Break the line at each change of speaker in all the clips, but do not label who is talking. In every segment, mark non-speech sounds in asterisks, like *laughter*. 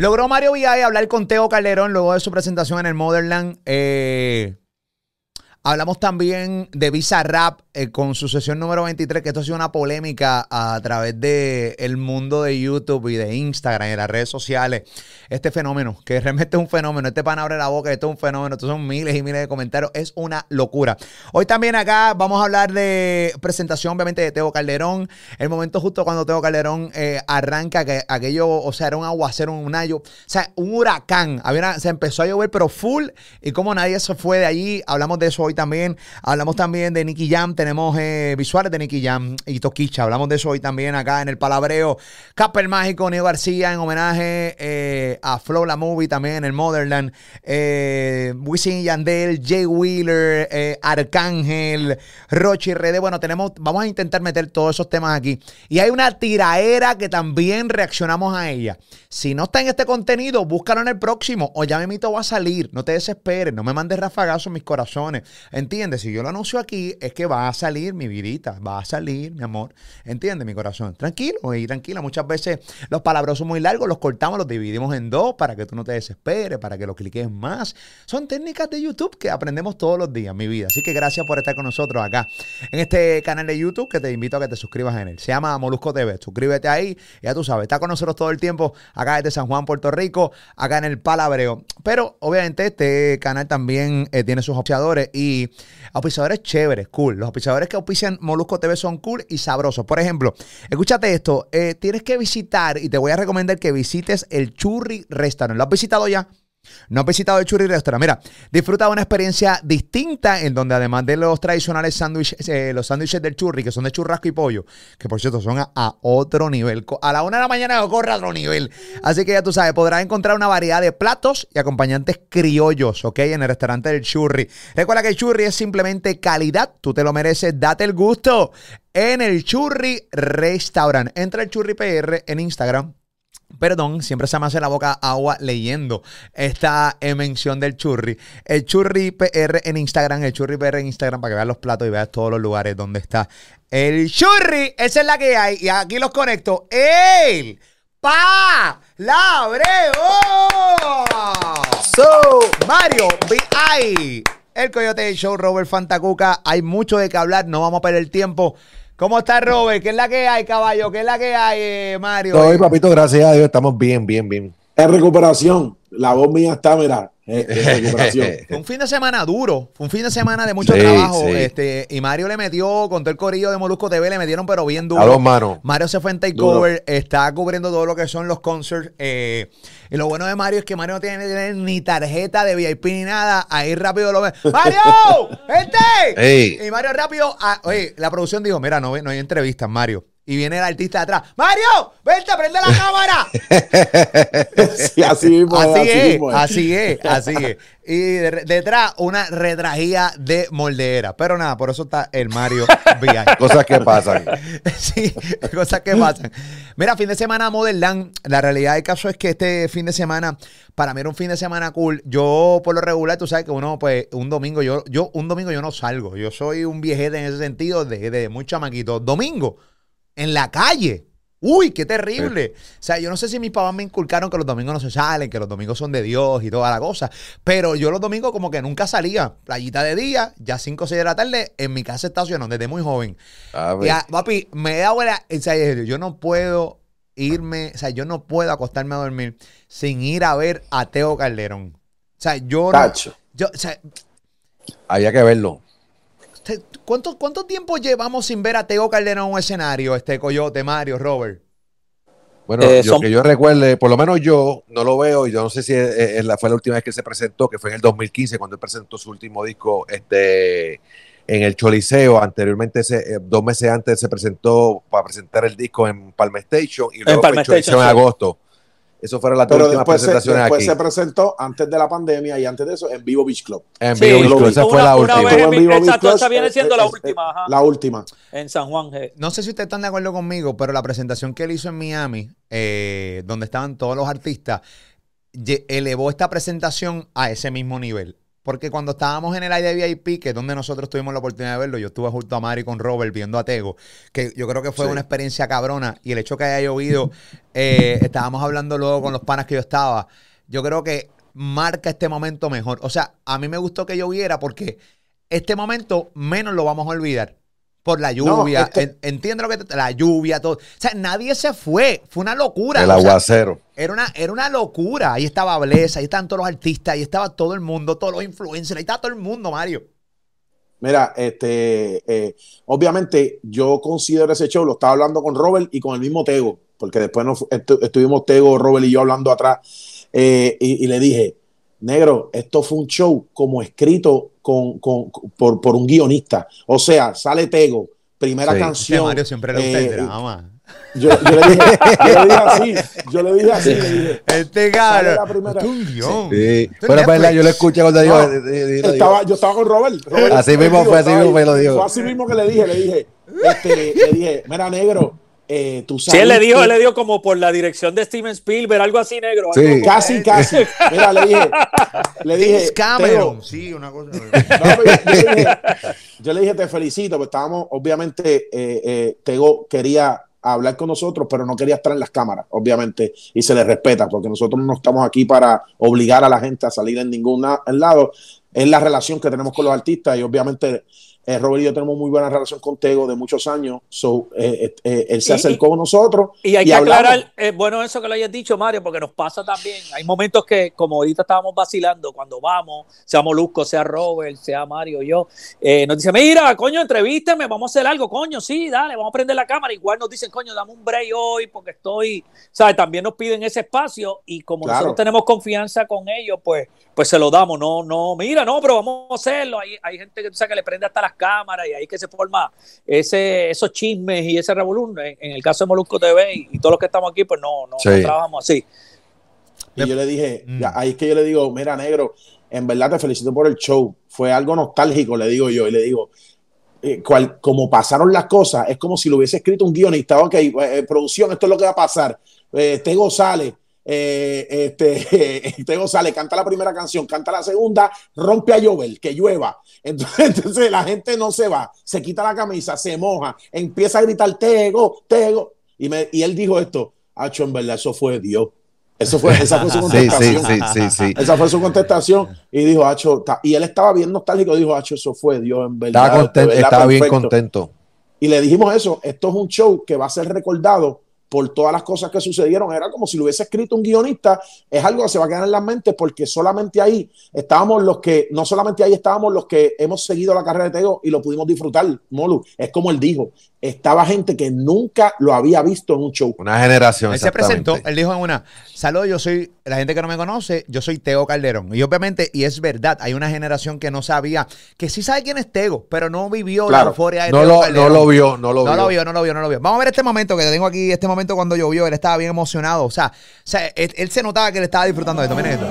Logró Mario Villay hablar con Teo Calderón luego de su presentación en el Motherland. Eh, Hablamos también de Visa Rap eh, con su sesión número 23, que esto ha sido una polémica a través del el mundo de YouTube y de Instagram y de las redes sociales. Este fenómeno, que *laughs* realmente es un fenómeno, este pan abre la boca, esto es un fenómeno, estos son miles y miles de comentarios, es una locura. Hoy también acá vamos a hablar de presentación, obviamente, de Teo Calderón, el momento justo cuando Teo Calderón eh, arranca, que aquello, o sea, era un aguacero, un ayo, o sea, un huracán, Había se empezó a llover, pero full, y como nadie se fue de allí, hablamos de eso hoy también. Hablamos también de Nicky Jam. Tenemos eh, visuales de Nicky Jam y Toquicha. Hablamos de eso hoy también acá en el Palabreo. Capel Mágico, Neo García en homenaje eh, a Flow La Movie también en el Motherland. Eh, Wisin Yandel, Jay Wheeler, eh, Arcángel, Rochi Rede. Bueno, tenemos, vamos a intentar meter todos esos temas aquí. Y hay una tiraera que también reaccionamos a ella. Si no está en este contenido, búscalo en el próximo o ya me mito va a salir. No te desesperes, no me mandes rafagazos mis corazones. ¿Entiendes? Si yo lo anuncio aquí, es que va a salir mi vidita, va a salir, mi amor. ¿Entiendes, mi corazón? Tranquilo y tranquila. Muchas veces los palabras son muy largos, los cortamos, los dividimos en dos para que tú no te desesperes, para que lo cliques más. Son técnicas de YouTube que aprendemos todos los días, mi vida. Así que gracias por estar con nosotros acá en este canal de YouTube que te invito a que te suscribas en él. Se llama Molusco TV. Suscríbete ahí, ya tú sabes, está con nosotros todo el tiempo acá desde San Juan, Puerto Rico, acá en el Palabreo. Pero obviamente este canal también eh, tiene sus auspiciadores y chéveres, cool. Los auspiciadores que auspician Molusco TV son cool y sabrosos. Por ejemplo, escúchate esto, eh, tienes que visitar y te voy a recomendar que visites el Churri Restaurant. ¿Lo has visitado ya? No has visitado el Churri Restaurant. Mira, disfruta de una experiencia distinta en donde además de los tradicionales sándwiches, eh, los sándwiches del churri, que son de churrasco y pollo, que por cierto son a, otro nivel. A la una de la mañana corre a otro nivel. Así que ya tú sabes, podrás encontrar una variedad de platos y acompañantes criollos, ¿ok? En el restaurante del Churri. Recuerda que el Churri es simplemente calidad. Tú te lo mereces, date el gusto. En el Churri Restaurant. Entra el Churri PR en Instagram Perdón, siempre se me hace la boca agua leyendo esta mención del churri. El churri PR en Instagram, el churri PR en Instagram para que veas los platos y veas todos los lugares donde está el churri. Esa es la que hay. Y aquí los conecto. El pa So, Mario B.I. El Coyote Show, Robert Fantacuca. Hay mucho de qué hablar, no vamos a perder el tiempo. ¿Cómo está Robert? ¿Qué es la que hay, caballo? ¿Qué es la que hay, eh, Mario?
Estoy, papito, gracias a Dios, estamos bien, bien, bien.
En recuperación. La voz mía está, mira, *laughs* en recuperación. *laughs*
Fue un fin de semana duro, fue un fin de semana de mucho trabajo. Este, y Mario le metió, con todo el corillo de Molusco TV, le metieron, pero bien duro.
A dos manos.
Mario se fue en takeover, está cubriendo todo lo que son los concerts. Eh, y lo bueno de Mario es que Mario no tiene ni tarjeta de VIP ni nada. Ahí rápido lo ve. *laughs* ¡Mario! ¡Vente! Y Mario rápido. Ah, oye, la producción dijo: Mira, no, no hay entrevistas, Mario. Y viene el artista de atrás. ¡Mario! ¡Vente, prende la *laughs* cámara!
sí, así mismo.
Así, es, así es, así es. Y detrás una retragía de moldera. Pero nada, por eso está el Mario *laughs*
VI. cosas que pasan. *laughs*
sí, cosas que pasan. Mira, fin de semana Modern La realidad del caso es que este fin de semana, para mí era un fin de semana cool. Yo, por lo regular, tú sabes que uno, pues, un domingo, yo, yo, un domingo yo no salgo. Yo soy un viejete en ese sentido de, de muy chamaquito. Domingo en la calle. Uy, qué terrible. O sea, yo no sé si mis papás me inculcaron que los domingos no se salen, que los domingos son de Dios y toda la cosa. Pero yo los domingos como que nunca salía. Playita de día, ya 5 o 6 de la tarde, en mi casa estacionó desde muy joven. A. Y papi, me da buena. O sea, yo no puedo irme, o sea, yo no puedo acostarme a dormir sin ir a ver a Teo Calderón. O sea, yo no, yo, o sea,
Había que verlo.
¿Cuánto, ¿Cuánto tiempo llevamos sin ver a Teo Calderón en un escenario, este Coyote, Mario, Robert?
Bueno, eh, que yo recuerde, por lo menos yo no lo veo, y yo no sé si fue la última vez que se presentó, que fue en el 2015, cuando él presentó su último disco este, en el Choliseo. Anteriormente, eh, dos meses antes, se presentó para presentar el disco en Palm Station y luego en, fue en agosto. Eso fueron las dos últimas presentaciones
después se presentó antes de la pandemia y antes de eso en Vivo Beach Club.
En Vivo Beach Club, esa fue la última.
en Vivo exacto, esa viene siendo la última.
La última.
En San Juan.
No sé si ustedes están de acuerdo conmigo, pero la presentación que él hizo en Miami, eh, donde estaban todos los artistas, elevó esta presentación a ese mismo nivel. Porque cuando estábamos en el IDVIP, que es donde nosotros tuvimos la oportunidad de verlo, yo estuve junto a Mari con Robert viendo a Tego, que yo creo que fue una experiencia cabrona. Y el hecho que haya llovido, eh, estábamos hablando luego con los panas que yo estaba. Yo creo que marca este momento mejor. O sea, a mí me gustó que lloviera porque este momento menos lo vamos a olvidar por la lluvia. Este entiendo lo que la lluvia, todo. O sea, nadie se fue. Fue una locura.
El aguacero.
era una, era una locura. Ahí estaba Blesa, ahí estaban todos los artistas, ahí estaba todo el mundo, todos los influencers, ahí estaba todo el mundo, Mario.
Mira, este, eh, obviamente yo considero ese show, lo estaba hablando con Robert y con el mismo Tego, porque después estuvimos Tego, Robert y yo hablando atrás, eh, y, le dije, negro, esto fue un show como escrito con, con, por, por, un guionista. O sea, sale Tego, primera canción.
Mario siempre le gusta el eh, drama.
Yo, yo, le dije, yo, le dije, así, yo le dije así, le dije.
Este cara, es un guion.
Sí. Pero es verdad, yo lo escuché cuando digo,
estaba, yo estaba con Robert.
así mismo fue, así mismo me lo dijo.
Fue así mismo que le dije, le dije, este, le dije, mira negro, eh, tú
sabes. Sí, él le dijo, él le dio como por la dirección de Steven Spielberg, algo así negro.
Sí. Casi, casi. Mira, le dije, *laughs* le dije.
Cameron. Sí, una cosa. *laughs*
yo, le dije, yo, le dije, te felicito, porque estábamos, obviamente, eh, eh, Tego quería hablar con nosotros, pero no quería estar en las cámaras, obviamente, y se le respeta, porque nosotros no estamos aquí para obligar a la gente a salir en ningún lado. Es la relación que tenemos con los artistas y obviamente eh, Robert y yo tenemos muy buena relación con Tego de muchos años. So, eh, eh, él se acercó a nosotros.
Y hay que aclarar, bueno, eso que lo hayas dicho, Mario, porque nos pasa también. Hay momentos que, como ahorita estábamos vacilando, cuando vamos, sea Molusco, sea Robert, sea Mario, yo, nos dice, mira, coño, entrevístame, vamos a hacer algo, coño, sí, dale, vamos a prender la cámara. Igual nos dicen, coño, dame un break hoy porque estoy, ¿sabes? También nos piden ese espacio y como nosotros tenemos confianza con ellos, pues, pues se lo damos. No, no, mira, no, pero vamos a hacerlo. Hay, hay gente que, tú sabes, que le prende hasta las cámara y ahí que se forma ese, esos chismes y ese revolú. En, el caso de Molusco TV y, todos los que estamos aquí, pues no, no, trabajamos así.
Y yo le dije, mm. ahí es que yo le digo, mira, negro, en verdad te felicito por el show. Fue algo nostálgico, le digo yo, y le digo, eh, como pasaron las cosas, es como si lo hubiese escrito un guionista, ok, eh, producción, esto es lo que va a pasar. Eh, Tego sale, eh, este, *laughs* Tego sale, canta la primera canción, canta la segunda, rompe a llover, que llueva. *laughs* Entonces, la gente no se va, se quita la camisa, se moja, empieza a gritar Tego, Tego. Y, me, y él dijo esto, Hacho, en verdad, eso fue Dios. Eso fue, esa fue su *laughs* contestación. Sí, sí, esa fue su contestación. Y dijo, Hacho, y él estaba bien nostálgico, dijo, Hacho, eso fue Dios, en verdad.
Estaba, contento, estaba bien contento.
Y le dijimos eso, esto es un show que va a ser recordado por todas las cosas que sucedieron. Era como si lo hubiese escrito un guionista. Es algo que se va a quedar en la mente porque solamente ahí estábamos los que, no solamente ahí estábamos los que hemos seguido la carrera de Tego y lo pudimos disfrutar, Molu. Es como él dijo, estaba gente que nunca lo había visto en un show.
Una generación.
Él se presentó, él dijo en una, saludos, yo soy, la gente que no me conoce, yo soy Tego Calderón. Y obviamente, y es verdad, hay una generación que no sabía, que sí sabe quién es Tego, pero no vivió la euforia de
no
Tego
lo, No lo vio, no lo
vio. No lo vio, no lo vio, no lo vio. Vamos a ver este momento que tengo aquí, este momento cuando llovió, él estaba bien emocionado. O sea, él, se notaba que él estaba disfrutando de esto. Miren esto.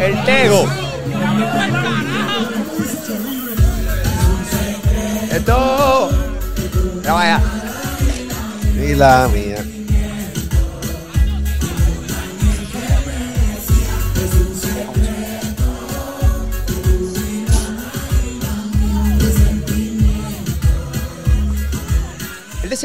El Tego. Esto. Ya vaya.
Y.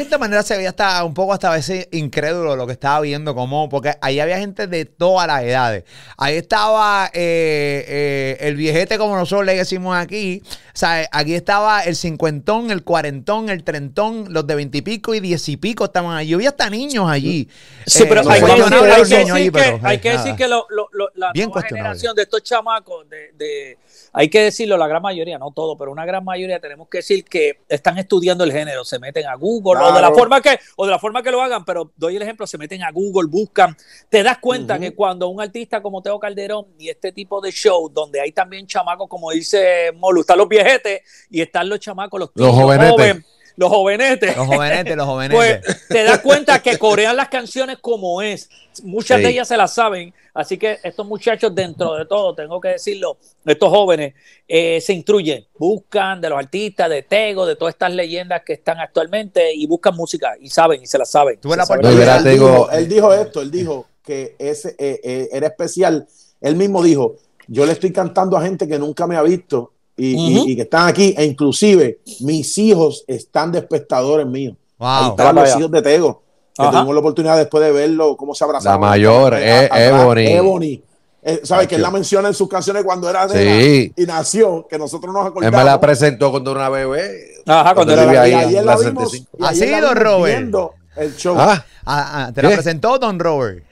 cierta manera se veía hasta un poco hasta a veces incrédulo lo que estaba viendo, como, porque ahí había gente de todas las edades. Ahí estaba eh, eh, el viejete, como nosotros le decimos aquí. O sea, aquí estaba el cincuentón, el cuarentón, el trentón, los de veintipico y diez y pico estaban allí. Yo vi hasta niños allí.
Sí, pero eh, hay, que, decir que, hay que decir que lo, la nueva generación de estos chamacos de hay que decirlo, la gran mayoría, no todo, pero una gran mayoría tenemos que decir que están estudiando el género, se meten a Google o de la forma que o de la forma que lo hagan, pero doy el ejemplo, se meten a Google, buscan, te das cuenta que cuando un artista como Teo Calderón y este tipo de show donde hay también chamacos como dice Molu, están los viejetes y están los chamacos, los,
los jóvenes
los jovenetes.
Los jovenetes, los *laughs* jovenetes.
Pues te das cuenta que corean las canciones como es. Muchas de ellas se las saben. Así que estos muchachos, dentro de todo, tengo que decirlo, estos jóvenes eh, se instruyen, buscan de los artistas, de Tego, de todas estas leyendas que están actualmente y buscan música y saben y se las saben.
él, dijo, esto, él dijo que ese, eh, eh, era especial. Él mismo dijo, yo le estoy cantando a gente que nunca me ha visto y, que están aquí, e inclusive mis hijos están de espectadores míos. Ahí estaban los hijos de Tego, que tuvimos la oportunidad después de verlo, cómo se abrazaba.
La mayor, es Ebony.
Ebony. Eh, ¿Sabes? Que él la menciona en sus canciones cuando era de y nació, que nosotros nos acordamos.
Él me la presentó cuando era una bebé.
Ajá, cuando, era
ahí. Y ayer la vimos.
Así, Don Robert.
El show.
Ah, ah, ah te la presentó Don Robert.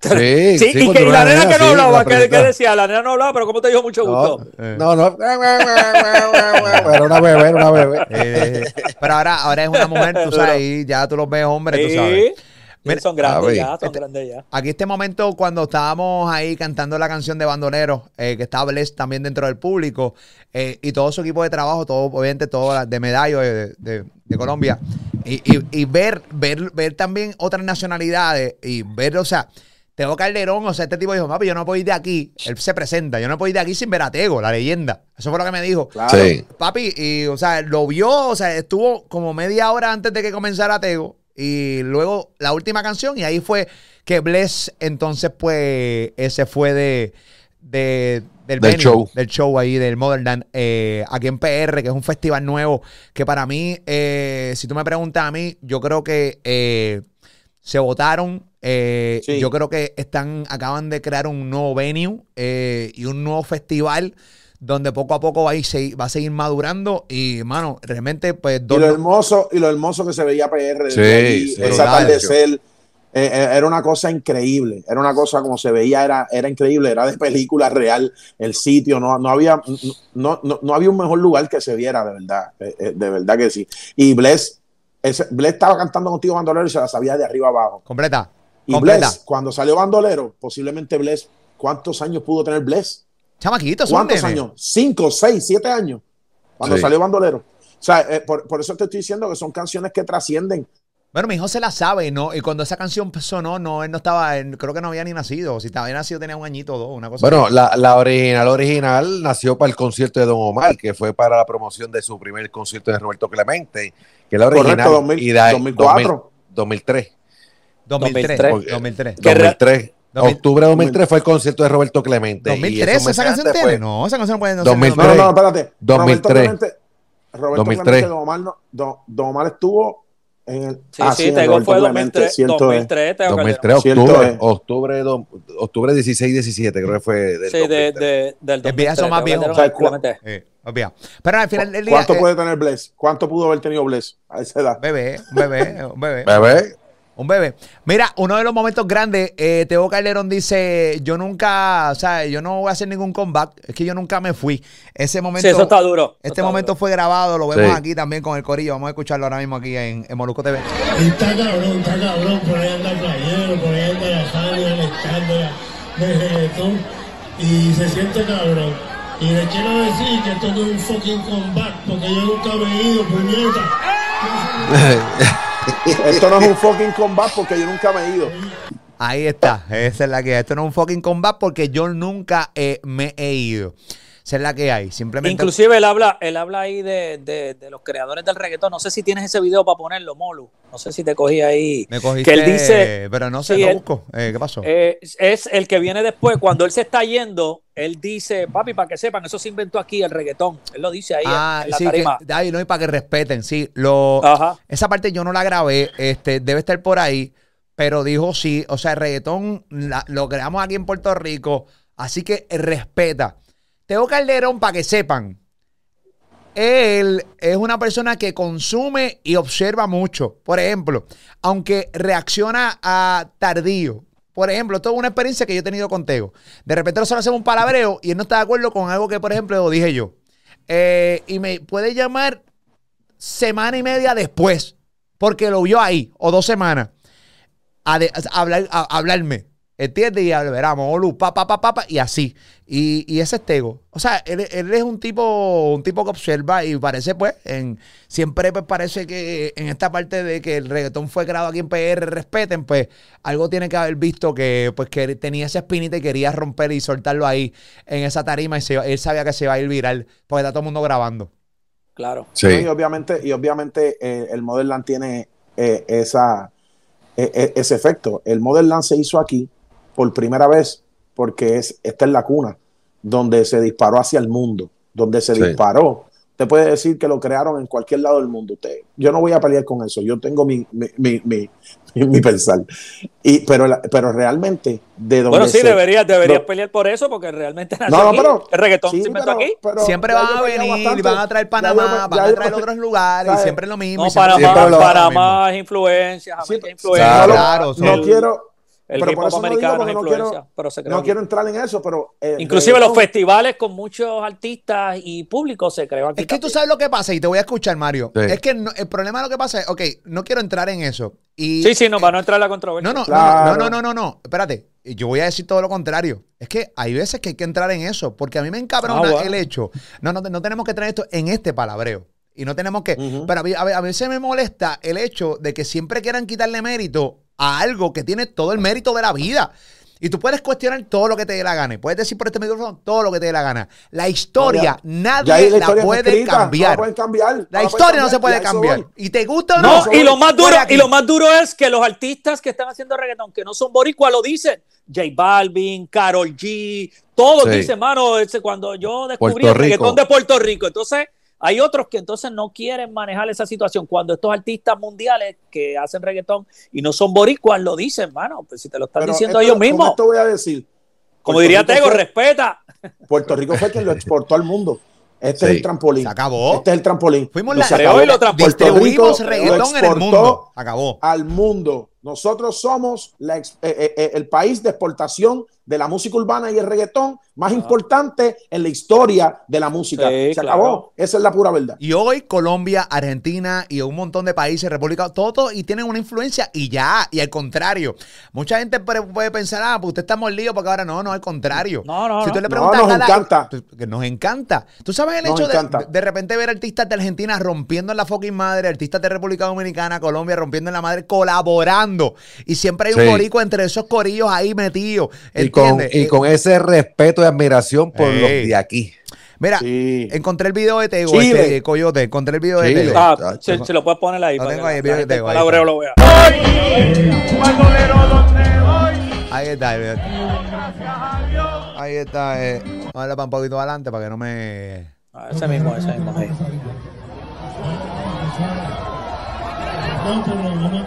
Sí, sí, y, que, la nena que no hablaba, ¿qué, decía? La nena no hablaba, pero ¿cómo te dijo mucho gusto?
No, no, era una bebé, era una bebé.
Eh, pero ahora, ahora es una mujer, tú sabes, y ya tú los ves hombres, tú sabes.
son grandes ya, son este, grandes ya.
Aquí este momento cuando estábamos ahí cantando la canción de Bandoneros, eh, que estaba Bless también dentro del público, eh, y todo su equipo de trabajo, todo, obviamente todo de medallo de, de, de Colombia, y, y, y, ver, ver, ver también otras nacionalidades, y ver, o sea, Tego Calderón, o sea, este tipo dijo, papi, yo no puedo ir de aquí. Él se presenta, yo no puedo ir de aquí sin ver a Tego, la leyenda. Eso fue lo que me dijo.
Sí.
Papi, y, o sea, lo vio, o sea, estuvo como media hora antes de que comenzara Tego. Y luego la última canción, y ahí fue que Bless, entonces, pues, ese fue de, de del,
show.
Del show ahí, del Modern eh, aquí en PR, que es un festival nuevo, que para mí, eh, si tú me preguntas a mí, yo creo que eh, se votaron eh, yo creo que están, acaban de crear un nuevo venue eh, y un nuevo festival donde poco a poco va a, va a seguir madurando y, mano, realmente, pues...
Y lo hermoso, y lo hermoso que se veía PR sí, atardecer, eh, era una cosa increíble, era una cosa como se veía, era, era increíble, era de película real el sitio, no, no, había, no, no, había un mejor lugar que se viera, de verdad, de verdad que sí. Y Bless, Bless estaba cantando contigo bandolero y se la sabía de arriba abajo.
Completa.
Y Bless, cuando salió Bandolero, posiblemente Bless, ¿cuántos años pudo tener Bless?
Chamaquitos,
¿Cuántos años? Cinco, seis, siete años. Cuando salió Bandolero. O sea, eh, por, eso te estoy diciendo que son canciones que trascienden.
Bueno, mi hijo se la sabe, ¿no? Y cuando esa canción sonó, no, él no estaba, creo que no había ni nacido. Si había nacido, tenía un añito o dos, una cosa
Bueno, la, la, original, original nació para el concierto de Don Omar, que fue para la promoción de su primer concierto de Roberto Clemente, que la original.
Correcto, y 2004.
2003.
2003. 2003.
2003. Octubre de 2003 fue el concierto de Roberto Clemente.
¿2003 esa canción tiene? No, esa canción no puede... No,
2003.
no, no, espérate.
2003.
Roberto Clemente, Don Omar, no, Don, Omar estuvo en el...
Sí, ah, sí, Tego fue 2003, 2003,
2003, octubre, octubre, octubre 16, 17, creo que fue
del Sí, de, de, del 2003.
El más viejo. Pero al final del
día... ¿Cuánto puede tener Bless? ¿Cuánto pudo haber tenido Bless a esa edad?
Bebé, bebé, bebé.
Bebé.
Un bebé. Mira, uno de los momentos grandes, eh, Teo Calderón dice, yo nunca, o sea, yo no voy a hacer ningún comeback, es que yo nunca me fui. Ese momento... Sí,
eso está duro.
Este momento fue grabado, lo vemos aquí también con el corillo, vamos a escucharlo ahora mismo aquí en, en Molusco TV.
Está cabrón, está cabrón, por ahí anda el playero, por ahí anda la sangre, la escándala de reggaetón, y se siente cabrón. Y le quiero decir que esto no es un fucking comeback, porque yo nunca me he ido, puñeta. *laughs* *laughs* *laughs*
Esto no es un fucking combat porque yo nunca me he ido.
Ahí está, esa es la que Esto no es un fucking combat porque yo nunca me he ido. Esa es la que hay. Simplemente.
Inclusive él habla, él habla ahí de, los creadores del reggaetón. No sé si tienes ese video para ponerlo, Molu. No sé si te cogí ahí.
Me cogiste, que él dice, pero no sé, lo busco. Eh, ¿Qué pasó?
Eh, es el que viene después. Cuando él se está yendo, él dice, papi, para que sepan, eso se inventó aquí el reggaetón. Él lo dice ahí
ah, en, la sí, tarima. Que, no, y para que respeten, sí. Lo, Esa parte yo no la grabé, este, debe estar por ahí, pero dijo sí. O sea, el reggaetón lo creamos aquí en Puerto Rico, así que respeta. Teo Calderón, para que sepan, él es una persona que consume y observa mucho. Por ejemplo, aunque reacciona a tardío. Por ejemplo, esto es una experiencia que yo he tenido con Teo. De repente nosotros hacemos un palabreo y él no está de acuerdo con algo que, por ejemplo, dije yo. Eh, y me puede llamar semana y media después, porque lo vio ahí, o dos semanas, a, hablar, a hablarme. ¿Entiendes? Y veramos, Olu, pa, pa, pa, pa, y así. Y, y ese es Tego. O sea, él, es un tipo, un tipo que observa y parece, pues, en, siempre pues parece que en esta parte de que el reggaetón fue creado aquí en PR, respeten, pues, algo tiene que haber visto que, pues, que tenía esa espinita y quería romper y soltarlo ahí en esa tarima y él sabía que se iba a ir viral porque está todo el mundo grabando.
Claro.
Sí. y obviamente, y obviamente eh, el Land tiene eh, esa, e, e, ese efecto. El Land se hizo aquí por primera vez, porque es, esta es la cuna, donde se disparó hacia el mundo, donde se disparó. Usted puede decir que lo crearon en cualquier lado del mundo. Usted, yo no voy a pelear con eso, yo tengo mi, mi, mi, mi *laughs* pensar. Y, pero, pero realmente, de donde.
Bueno, sí, deberías debería pelear por eso, porque realmente
no, pero,
el reggaetón se inventó aquí.
siempre van a venir, van a traer Panamá, van a traer otros lugares, y siempre es lo mismo.
No, Panamá, Panamá es influencia, influencia.
Claro, no quiero
el pero por americano no, quiero,
pero no quiero entrar en eso, pero...
Eh, Inclusive los festivales con muchos artistas y público se creó
aquí. Es que tú sabes lo que pasa, y te voy a escuchar, Mario. Es que el problema de lo que pasa es, ok, no quiero entrar en eso. Y,
sí, sí, no, para no entrar en la controversia.
No, no, no, no, no, no, no, espérate. Yo voy a decir todo lo contrario. Es que hay veces que hay que entrar en eso, porque a mí me encabrona ah, el hecho. No, no, no tenemos que traer esto en este palabreo. Y no tenemos que. Pero a, a, a veces me molesta el hecho de que siempre quieran quitarle mérito a algo que tiene todo el mérito de la vida. Y tú puedes cuestionar todo lo que te dé la gana. Puedes decir por este micrófono todo lo que te dé la gana. La historia, nadie la, puede cambiar. La historia no se puede cambiar. Y te gusta o
no. y lo más duro, y lo más duro es que los artistas que están haciendo reggaetón, que no son boricuas, lo dicen. J Balvin, Carol G, todos dicen, mano, cuando yo descubrí el reggaetón de Puerto Rico. Entonces, hay otros que entonces no quieren manejar esa situación. Cuando estos artistas mundiales que hacen reggaetón y no son boricuas lo dicen, mano, pues si te lo están diciendo ellos mismos.
Esto voy a decir.
Como diría Tego, respeta.
Puerto Rico fue quien lo exportó al mundo. Este es el trampolín.
Se acabó.
Este es el trampolín.
Fuimos la y lo
Puerto
reggaetón en el mundo. Acabó.
Al mundo. Nosotros somos eh, eh, eh, el país de exportación de la música urbana y el reggaetón más importante en la historia de la música. Se acabó. Esa es la pura verdad.
Y hoy Colombia, Argentina y un montón de países, República, todos y tienen una influencia y ya. Y al contrario, mucha gente puede pensar, ah, pues usted está molido porque ahora no, no, al contrario.
No, no,
si
tú
le preguntas
nos encanta.
Que nos encanta. Tú sabes el hecho de, de repente ver artistas de Argentina rompiendo en la fucking madre, artistas de República Dominicana, Colombia rompiendo en la madre, colaborando. Y siempre hay un borico entre esos corillos ahí metidos.
Y con, y con ese respeto y admiración por los de aquí.
Mira, encontré el video de Tego, este, Coyote, encontré el video de Tego.
Ah, se, se, lo puedes poner ahí.
Lo tengo ahí, el video de Tego. Ahí,
lo vea.
ahí está, ahí está. Ahí está. Eh. Vamos a darle para un poquito adelante para que no me...
Ah, ese mismo, ese mismo ahí. No, pero no me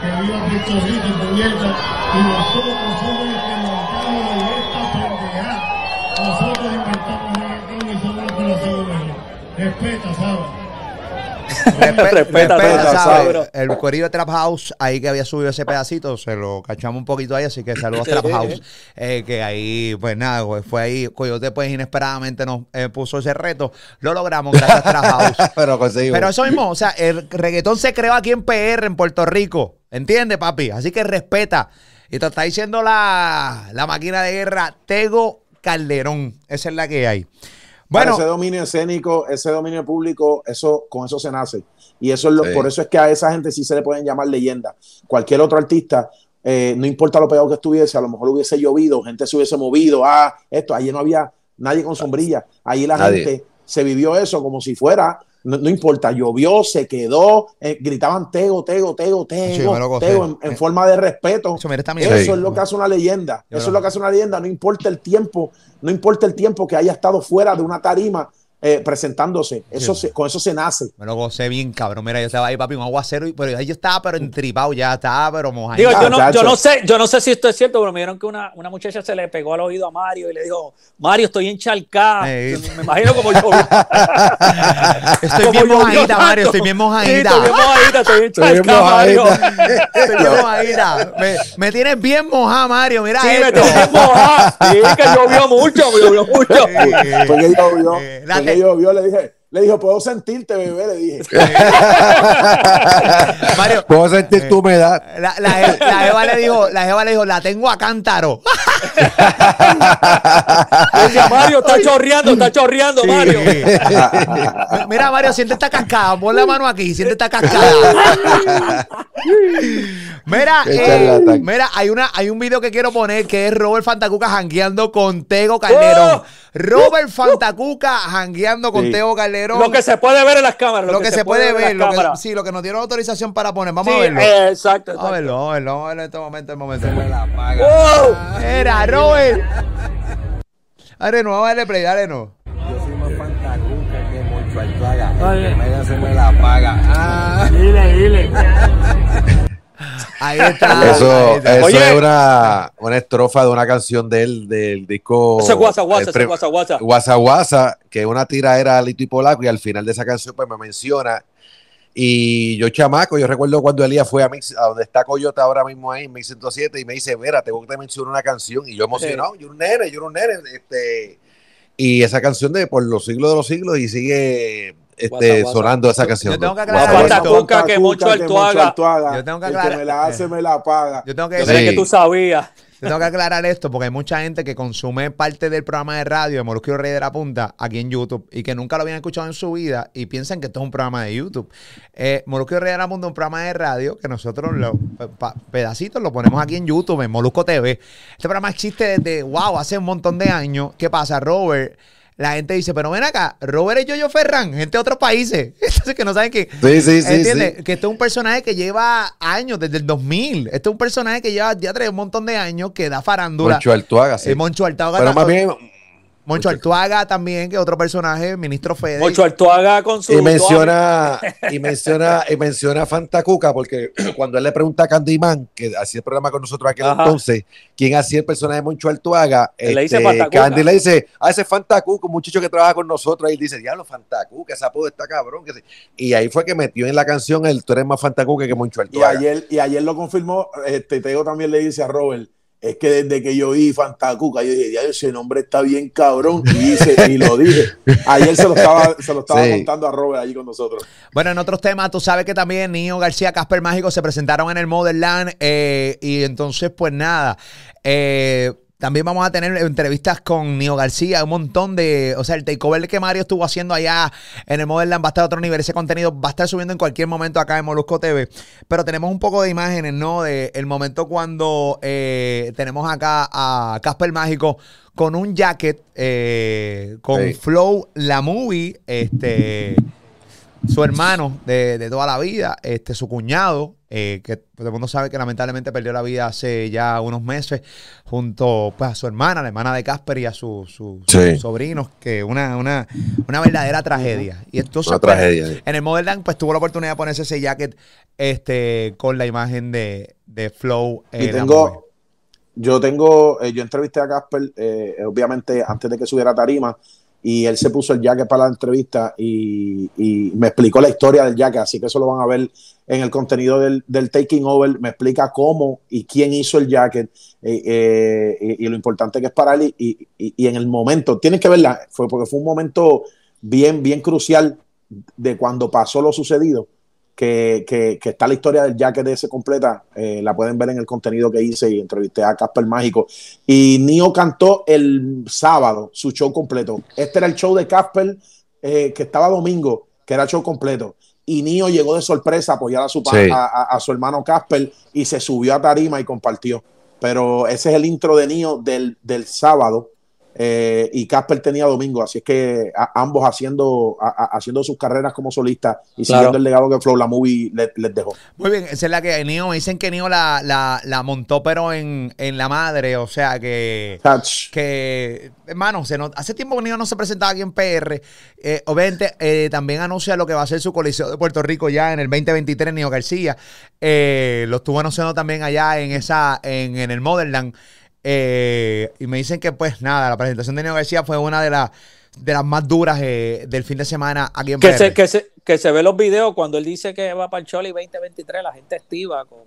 que viva Puerto Rico, puñeta, y nosotros somos hacemos Respeta, ¿sabes?
respeta, El corillo de Trap House, ahí que había subido ese pedacito, se lo cachamos un poquito ahí, así que saludos a Trap House. Eh, que ahí, pues nada, fue ahí. Coyote, pues inesperadamente nos eh, puso ese reto. Lo logramos gracias a Trap House. *laughs*
Pero conseguimos.
Pero eso mismo, o sea, el reggaetón se creó aquí en PR, en Puerto Rico. ¿Entiendes, papi? Así que respeta. Y te está diciendo la, la máquina de guerra Tego Calderón. Esa es la que hay.
Bueno, ese dominio escénico, ese dominio público, eso con eso se nace. Y eso es lo, por eso es que a esa gente sí se le pueden llamar leyenda. Cualquier otro artista, eh, no importa lo pegado que estuviese, a lo mejor hubiese llovido, gente se hubiese movido, ah, esto, allí no había nadie con sombrilla. Allí la gente se vivió eso como si fuera no, importa, llovió, se quedó, eh, gritaban Tego, Tego, Tego, Tego, Tego en, forma de respeto. Eso, es lo que hace una leyenda. Eso es lo que hace una leyenda. No importa el tiempo, no importa el tiempo que haya estado fuera de una tarima eh, presentándose. Eso con eso se nace.
Me lo gocé bien, cabrón. Mira, yo estaba ahí, papi, un aguacero, y, pero ahí yo estaba pero entripado, ya estaba, pero mojado.
Digo, yo no, yo no, sé, yo no sé si esto es cierto, pero me dijeron que una, una muchacha se le pegó al oído a Mario y le dijo, Mario, estoy enchalcada. Me imagino como yo. *laughs*
estoy bien mojadita, Mario, estoy bien mojadita.
estoy bien mojadita, estoy enchalcada, Mario.
estoy bien mojadita. Me, me, tienes bien mojada, Mario, mira
Sí, me tienes bien mojada. Sí, que llovió mucho, llovió mucho.
Porque llovió. Eh, yo, yo le dije, le dijo, puedo sentirte, bebé, le dije. *laughs*
Mario, puedo sentir tu humedad.
La, la, Eva le dijo, la Eva le dijo, la tengo a cántaro. *laughs*
Mario, está chorreando, está chorreando, Mario. *laughs*
Mira, Mario, siente esta cascada. Pon la mano aquí, siente esta cascada. mira, eh, mira, hay una, hay un video que quiero poner que es Robert Fantacuca jangueando con Tego Calderón. Oh. Robert Fantacuca jangueando con Tego Calderón.
Lo que se puede ver en las cámaras.
Lo, que, se, puede, ver. Lo que, sí, lo que nos dieron autorización para poner. Vamos a verlo.
Eh, exacto,
Vamos a verlo, vamos a verlo, vamos a verlo en este momento, el momento. Se la paga. Era Robert. Dale, no, vamos a darle play, dale, no.
Yo soy más fantacuca que mucho. El que se me la paga. Ah. Dile, dile.
Ahí está.
Eso, eso es una, una, estrofa de una canción de él, del disco.
Ese Guasa Guasa, ese Guasa Guasa.
Guasa Guasa, que una tira era Lito y Polaco, y al final de esa canción, pues me menciona. Y yo, chamaco, yo recuerdo cuando Elías fue a, Mix, a donde está Coyota ahora mismo ahí, en Mix 107, y me dice, mira, tengo que te mencionar una canción. Y yo emocionado, yo un nene, yo un nene. Este, y esa canción de por los siglos de los siglos, y sigue este, sonando esa canción.
Yo tengo que aclarar
esto. que mucho Altuaga.
Yo tengo que aclarar.
que me la hace, me la paga.
Yo tengo que
decir que tú sabías.
Yo tengo que aclarar esto porque hay mucha gente que consume parte del programa de radio de Molusco Rey de la Punta aquí en YouTube y que nunca lo habían escuchado en su vida y piensan que esto es un programa de YouTube. Eh, Molusco Rey de la Punta es un programa de radio que nosotros los pedacitos lo ponemos aquí en YouTube, en Molusco TV. Este programa existe desde, wow, hace un montón de años. ¿Qué pasa, Robert? La gente dice, pero ven acá, Robert es Yoyo Ferran, gente de otros países. *laughs* Entonces que no saben que...
Sí, sí, sí. ¿Entiendes?
Que este es un personaje que lleva años, desde el 2000. Este es un personaje que lleva ya tres un montón de años, que da farándula.
Moncho Altuaga, sí.
Eh, Moncho Altuaga.
Pero más bien
Moncho Artuaga también, que es otro personaje, ministro Fede.
Moncho Artuaga con su.
Y menciona, y menciona, y menciona a Fantacuca, porque *clears throat* cuando él le pregunta a Candyman, que hacía el programa con nosotros aquel entonces, quién hacía el personaje de Moncho Artuaga,
le dice
este, Candy le dice, ah, ese Fantacuca, un muchacho que trabaja con nosotros, y él dice, diablo, Fantacuca, ese apodo está cabrón. Que Y ahí fue que metió en la canción el tú eres más Fantacuca que Moncho Artuaga.
Y ayer, y ayer lo confirmó, este, Teo también le dice a Robert es que desde que yo vi Fantacuca, yo dije, ese nombre está bien cabrón. Y, y lo dije. Ayer se lo estaba, se lo estaba contando a Robert allí con nosotros.
Bueno, en otros temas, tú sabes que también Nio García, Casper Mágico se presentaron en el Motherland. Eh, y entonces, pues nada. Eh, también vamos a tener entrevistas con Nio García, un montón de. O sea, el takeover que Mario estuvo haciendo allá en el Land va a estar a otro nivel. Ese contenido va a estar subiendo en cualquier momento acá en Molusco TV. Pero tenemos un poco de imágenes, ¿no? De el momento cuando eh, tenemos acá a Casper Mágico con un jacket, eh, con Flow, la movie, este su hermano de, toda la vida, este, su cuñado, eh, que todo el mundo sabe que lamentablemente perdió la vida hace ya unos meses, junto pues, a su hermana, la hermana de Casper y a sus sobrinos, que una, una, una verdadera tragedia. Y entonces,
una tragedia.
en el Modern pues tuvo la oportunidad de ponerse ese jacket este, con la imagen de, de Flow.
Eh, y tengo, yo tengo, eh, yo entrevisté a Casper, obviamente antes de que subiera tarima, y él se puso el jacket para la entrevista y, me explicó la historia del jacket, así que eso lo van a ver en el contenido del, Taking Over, me explica cómo y quién hizo el jacket eh, eh, y, lo importante que es para él y, en el momento, tienen que verla, fue porque fue un momento bien, bien crucial de cuando pasó lo sucedido que, está la historia del jacket de ese completa. Eh, la pueden ver en el contenido que hice y entrevisté a Casper Mágico. Y Nio cantó el sábado su show completo. Este era el show de Casper eh, que estaba domingo, que era show completo. Y Nio llegó de sorpresa a apoyar a su, a, su hermano Casper y se subió a tarima y compartió. Pero ese es el intro de Nio del, del sábado eh, y Casper tenía domingo, así es que ambos haciendo, haciendo sus carreras como solistas y siguiendo el legado que Flow la Movie les, dejó.
Muy bien, esa es la que Nio, me dicen que Nio la, la, montó, pero en, la madre, o sea que. Que, hermano, se hace tiempo que Nio no se presentaba aquí en PR. Eh, obviamente, eh, también anuncia lo que va a ser su coliseo de Puerto Rico ya en el 2023, Nio García. lo estuvo anunciando también allá en esa en, en el Motherland. Eh, y me dicen que, pues nada, la presentación de Neo García fue una de, las de las más duras eh, del fin de semana aquí en
que se, que, se, que se ve los videos cuando él dice que va para el Choli 2023, la gente estiva con,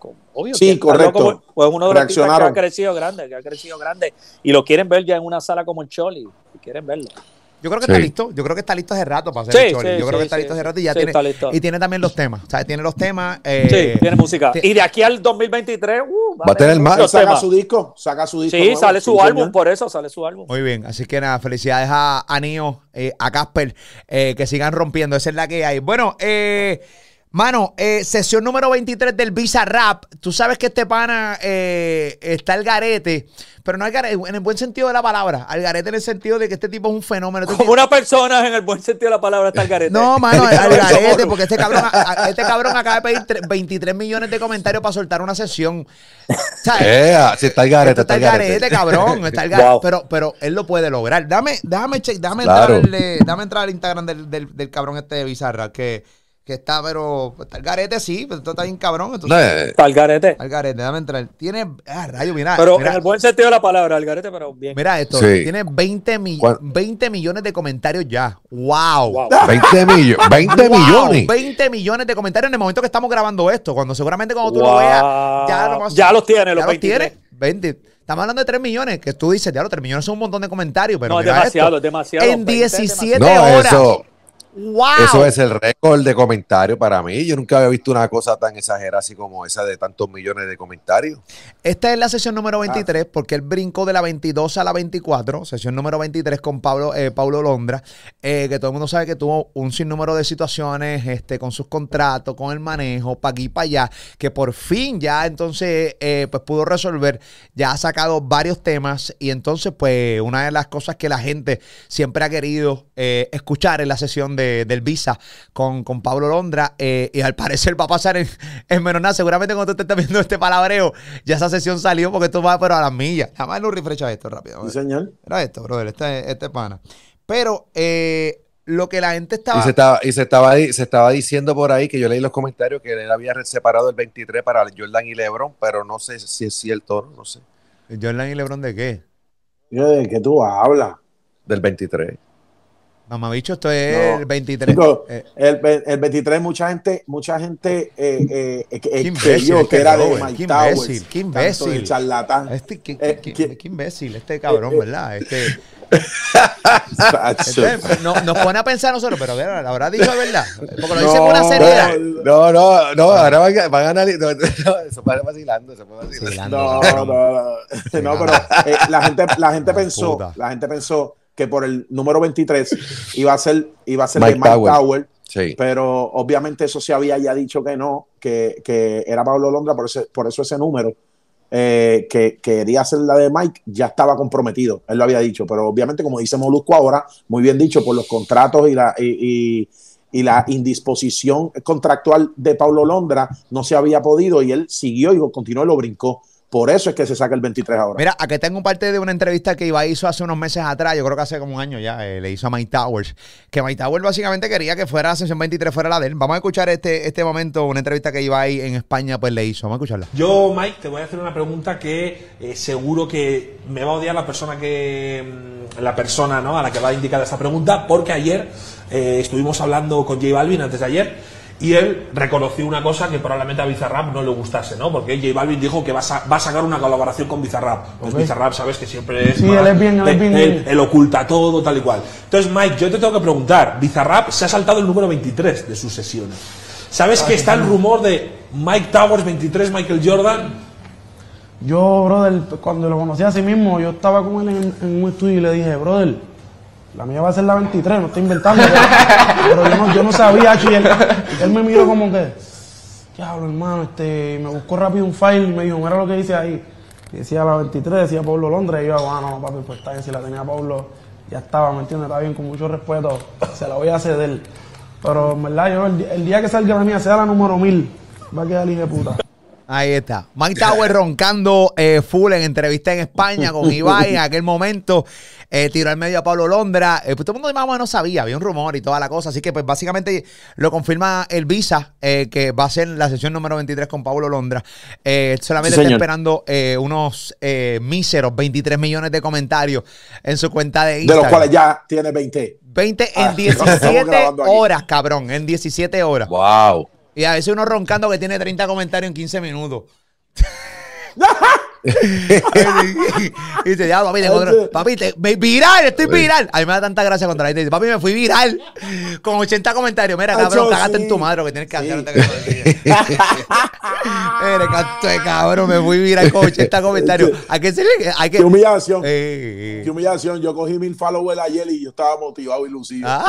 con obvio.
Sí, correcto.
pues uno de los que ha crecido grande, que ha crecido grande y lo quieren ver ya en una sala como el Choli, quieren verlo.
Yo creo que está listo. Yo creo que está listo hace rato para hacer el Choli. Yo creo que está listo hace rato y ya tiene. Y tiene también los temas. O sea, tiene los temas.
Eh, sí, tiene música. Y de aquí al 2023, uh,
va, a tener más.
Saca su disco. Saca su disco.
Sí, sale su álbum, por eso sale su álbum.
Muy bien. Así que nada, felicidades a, a eh, a Casper, eh, que sigan rompiendo. Esa es la que hay. Bueno, eh. Mano, eh, sesión número 23 del Visa Rap. Tú sabes que este pana eh, está el garete, pero no el garete, en el buen sentido de la palabra. Al garete en el sentido de que este tipo es un fenómeno.
Este Como una persona en el buen sentido de la palabra está el garete.
No, mano, *laughs* al garete, porque este cabrón, este cabrón acaba de pedir 23 millones de comentarios para soltar una sesión.
¿Sabes? Eh, ah, está el garete,
está, el garete. cabrón. Está el garete, pero, pero él lo puede lograr. Dame, déjame, déjame, entrar, dame entrar al Instagram del, del, del cabrón este de Bizarra, que que está, pero está el garete, sí, pero esto está bien cabrón. Entonces,
está el garete.
El garete, déjame entrar. Tiene, ah, rayo, mira.
Pero en el buen sentido de la palabra, el garete, pero bien.
Mira esto, tiene 20, 20 millones de comentarios ya. ¡Wow!
20, 20 *laughs* millones.
20 millones de comentarios en el momento que estamos grabando esto. Cuando seguramente cuando tú lo veas,
ya, lo ya los tiene, los,
ya tiene. 20. Estamos hablando de 3 millones, que tú dices, ya los 3 millones son un montón de comentarios, pero.
No, es demasiado, es demasiado.
En 17 horas.
Eso es el récord de comentarios para mí. Yo nunca había visto una cosa tan exagerada así como esa de tantos millones de comentarios.
Esta es la sesión número 23 ah. porque él brincó de la 22 a la 24, sesión número 23 con Pablo, eh, Pablo Londra, eh, que todo el mundo sabe que tuvo un sinnúmero de situaciones este, con sus contratos, con el manejo, para aquí y para allá, que por fin ya entonces eh, pues pudo resolver, ya ha sacado varios temas y entonces pues una de las cosas que la gente siempre ha querido escuchar en la sesión de del Visa con, con Pablo Londra. Eh, y al parecer va a pasar en, en menos nada. Seguramente cuando tú estés viendo este palabreo, ya esa sesión salió porque esto va pero a las millas. Además, no refresca esto rápido.
Sí, señor.
Era esto, brother. Este, este pana. Pero eh, lo que la gente estaba.
Y, se estaba, y se, estaba, se estaba diciendo por ahí que yo leí los comentarios que él había separado el 23 para Jordan y LeBron, pero no sé si es cierto no sé.
¿Jordan y LeBron de qué?
¿De qué tú hablas?
Del 23.
Mamabicho, esto es el 23.
Eh. el, el, 23, mucha gente, mucha gente eh, eh, eh creyó que era de Mike
qué
imbécil,
Qué imbécil.
charlatán.
Este, qué, qué, qué, imbécil, este cabrón, ¿verdad? Este, este nos pone a pensar nosotros, pero ver, habrá dicho verdad. Porque lo dice con una seriedad.
No, no, no, ahora van, van a analizar. No, eso puede vacilando, se puede vacilando.
No, no, no. No, pero la gente, la gente pensó, la gente pensó que por el número 23 *laughs* iba a ser, iba a ser Mike de Mike Tower. Pero obviamente eso se había ya dicho que no, que, que era Pablo Londra, por, ese, por eso ese número eh, que, quería hacer la de Mike ya estaba comprometido, él lo había dicho, pero obviamente como dice Molusco ahora, muy bien dicho, por los contratos y la, y, y la indisposición contractual de Pablo Londra no se había podido y él siguió y continuó y lo brincó. Por eso es que se saca el 23 ahora.
Mira, aquí tengo parte de una entrevista que Iba hizo hace unos meses atrás, yo creo que hace como un año ya, eh, le hizo a Mike Towers, que Mike Towers básicamente quería que fuera la sesión 23 fuera la de él. Vamos a escuchar este, este momento, una entrevista que Iba en España pues le hizo. Vamos a escucharla.
Yo, Mike, te voy a hacer una pregunta que eh, seguro que me va a odiar la persona que mm, la persona ¿no? a la que va a indicar esta pregunta, porque ayer eh, estuvimos hablando con J Balvin antes de ayer y él reconoció una cosa que probablemente a Bizarrap no le gustase, ¿no? Porque J Balvin dijo que va a, va a sacar una colaboración con Bizarrap. Pues Bizarrap, sabes que siempre es.
Sí, él es bien, él es bien.
Él, oculta todo, tal y cual. Entonces, Mike, yo te tengo que preguntar: Bizarrap se ha saltado el número 23 de sus sesiones. ¿Sabes que está el rumor de Mike Towers 23, Michael Jordan?
Yo, brother, cuando lo conocí a sí mismo, yo estaba con él en, en un estudio y le dije, brother, la mía va a ser la 23, no estoy inventando. pero yo no, yo no sabía, y él, él, me miró como que, diablo, hermano, este, me buscó rápido un file y me dijo, mira lo que dice ahí. decía la 23, decía Pablo Londres. Y yo, ah, papi, pues está bien, si la tenía Pablo, ya estaba, ¿me entiendes? Está bien, con mucho respeto, se la voy a ceder. Pero en verdad, yo el, día que salga la mía, sea la número 1000, va a quedar hijo de puta.
Ahí está. Mike Tower roncando eh, full en entrevista en España con *laughs* Ibai en aquel momento. Eh, tiró al medio a Pablo Londra. Eh, pues todo el mundo más o menos sabía, había un rumor y toda la cosa. Así que, pues básicamente lo confirma el Visa, que va a ser la sesión número 23 con Pablo Londra. solamente está esperando unos míseros 23 millones de comentarios en su cuenta de Instagram.
De los cuales ya tiene 20.
20 en 17 ah, *laughs* horas, cabrón. En 17 horas.
¡Wow!
Y a veces uno roncando que tiene 30 comentarios en 15 minutos. *laughs* *laughs* y dice, ya, papi, papi, te, viral, estoy viral. A mí me da tanta gracia cuando la gente dice, papi, me fui viral. Con 80 comentarios. Mira, cabrón, cagaste en tu madre, que tienes que hacer. *laughs* Mira, canto de cabrón, me fui viral con 80 *laughs* comentarios. Hay que hay que...
Qué humillación. Qué humillación. Yo cogí mil followers ayer y yo estaba motivado y lucido. Ah.